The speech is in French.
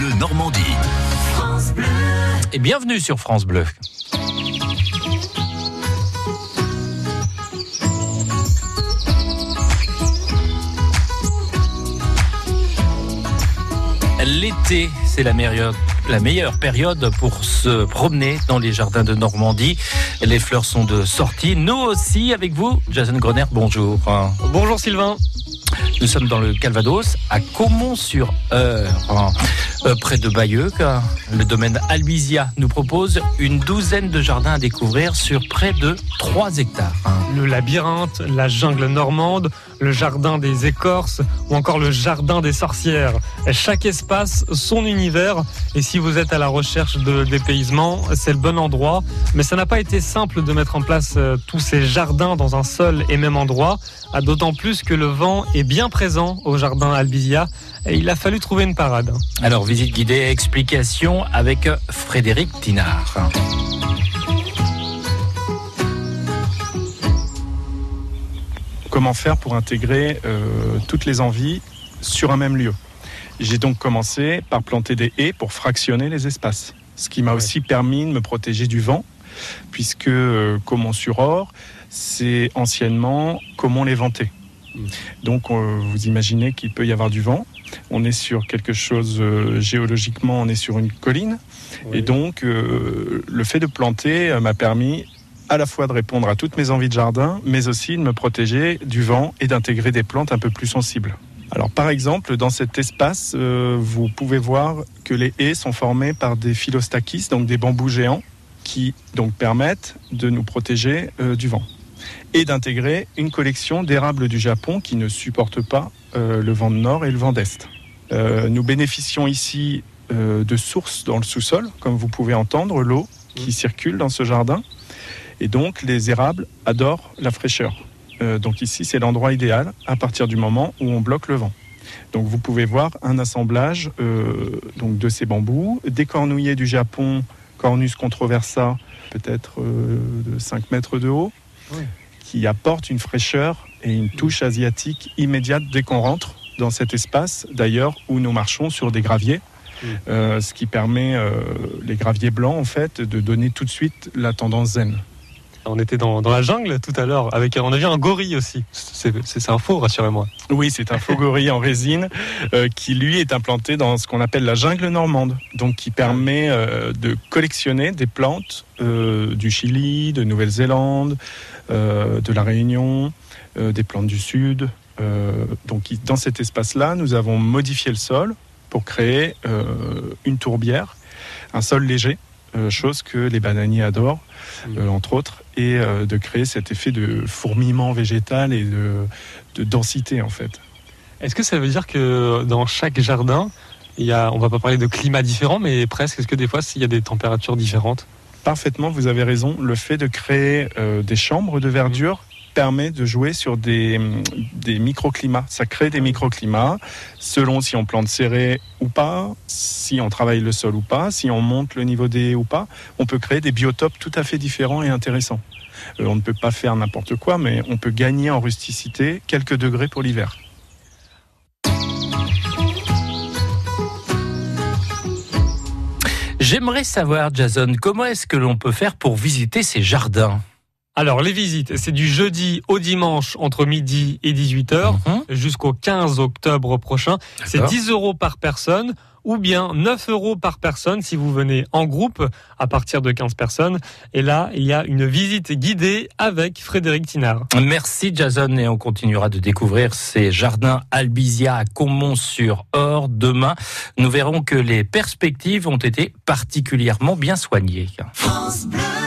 Bleu Normandie. Et bienvenue sur France Bleu. L'été, c'est la meilleure, la meilleure période pour se promener dans les jardins de Normandie. Les fleurs sont de sortie. Nous aussi, avec vous, Jason Grenert, bonjour. Bonjour Sylvain. Nous sommes dans le Calvados, à Caumont-sur-Eure, euh, près de Bayeux. Le domaine Albizia nous propose une douzaine de jardins à découvrir sur près de 3 hectares. Le labyrinthe, la jungle normande, le jardin des écorces ou encore le jardin des sorcières. Chaque espace, son univers. Et si vous êtes à la recherche de dépaysement, c'est le bon endroit. Mais ça n'a pas été simple de mettre en place euh, tous ces jardins dans un seul et même endroit. D'autant plus que le vent est bien présent au jardin Albizia. Et il a fallu trouver une parade. Alors, visite guidée, explication avec Frédéric Tinard. Comment faire pour intégrer euh, toutes les envies sur un même lieu? J'ai donc commencé par planter des haies pour fractionner les espaces, ce qui m'a aussi permis de me protéger du vent, puisque euh, Caumont-sur-Or, c'est anciennement Caumont-les-Ventés. Donc euh, vous imaginez qu'il peut y avoir du vent. On est sur quelque chose euh, géologiquement, on est sur une colline. Et donc euh, le fait de planter m'a permis à la fois de répondre à toutes mes envies de jardin, mais aussi de me protéger du vent et d'intégrer des plantes un peu plus sensibles. Alors par exemple, dans cet espace, vous pouvez voir que les haies sont formées par des philostachys, donc des bambous géants, qui donc permettent de nous protéger du vent et d'intégrer une collection d'érables du Japon qui ne supportent pas euh, le vent de nord et le vent d'est. Euh, nous bénéficions ici euh, de sources dans le sous-sol, comme vous pouvez entendre, l'eau qui circule dans ce jardin. Et donc les érables adorent la fraîcheur. donc ici, c'est l'endroit idéal à partir du moment où on bloque le vent. Donc vous pouvez voir un assemblage donc de ces bambous, des cornouillers du Japon, Cornus controversa, peut-être de 5 mètres de haut, qui apporte une fraîcheur et une touche asiatique immédiate dès qu'on rentre dans cet espace, d'ailleurs, où nous marchons sur des graviers. Euh, ce qui permet, euh, les graviers blancs, en fait, de donner tout de suite la tendance zen. On était dans, la jungle tout à l'heure, avec on a vu un gorille aussi. C'est un faux, rassurez-moi. Oui, c'est un faux gorille en résine euh, qui lui est implanté dans ce qu'on appelle la jungle normande, donc qui permet de collectionner des plantes du Chili, de Nouvelle-Zélande, de la Réunion, des plantes du Sud. Euh, donc dans cet espace-là, nous avons modifié le sol pour créer une tourbière, un sol léger, chose que les bananiers adorent, mmh. entre autres, et de créer cet effet de fourmillement végétal et de, densité en fait. Est-ce que ça veut dire que dans chaque jardin, il y a, on va pas parler de climat différent, mais presque, est-ce que des fois, il y a des températures différentes? Parfaitement, vous avez raison. Le fait de créer euh, des chambres de verdure permet de jouer sur des, des microclimats. Ça crée des microclimats selon si on plante serré ou pas, si on travaille le sol ou pas, si on monte le niveau des ou pas. On peut créer des biotopes tout à fait différents et intéressants. Euh, on ne peut pas faire n'importe quoi, mais on peut gagner en rusticité quelques degrés pour l'hiver. J'aimerais savoir, Jason, comment est-ce que l'on peut faire pour visiter ces jardins? Alors, les visites, c'est du jeudi au dimanche entre midi et 18h mhm. jusqu'au 15 octobre prochain. C'est 10 euros par personne ou bien 9 euros par personne si vous venez en groupe à partir de 15 personnes. Et là, il y a une visite guidée avec Frédéric Tinard. Merci Jason et on continuera de découvrir ces jardins Albizia à Caumont-sur-Or demain. Nous verrons que les perspectives ont été particulièrement bien soignées. France Bleu.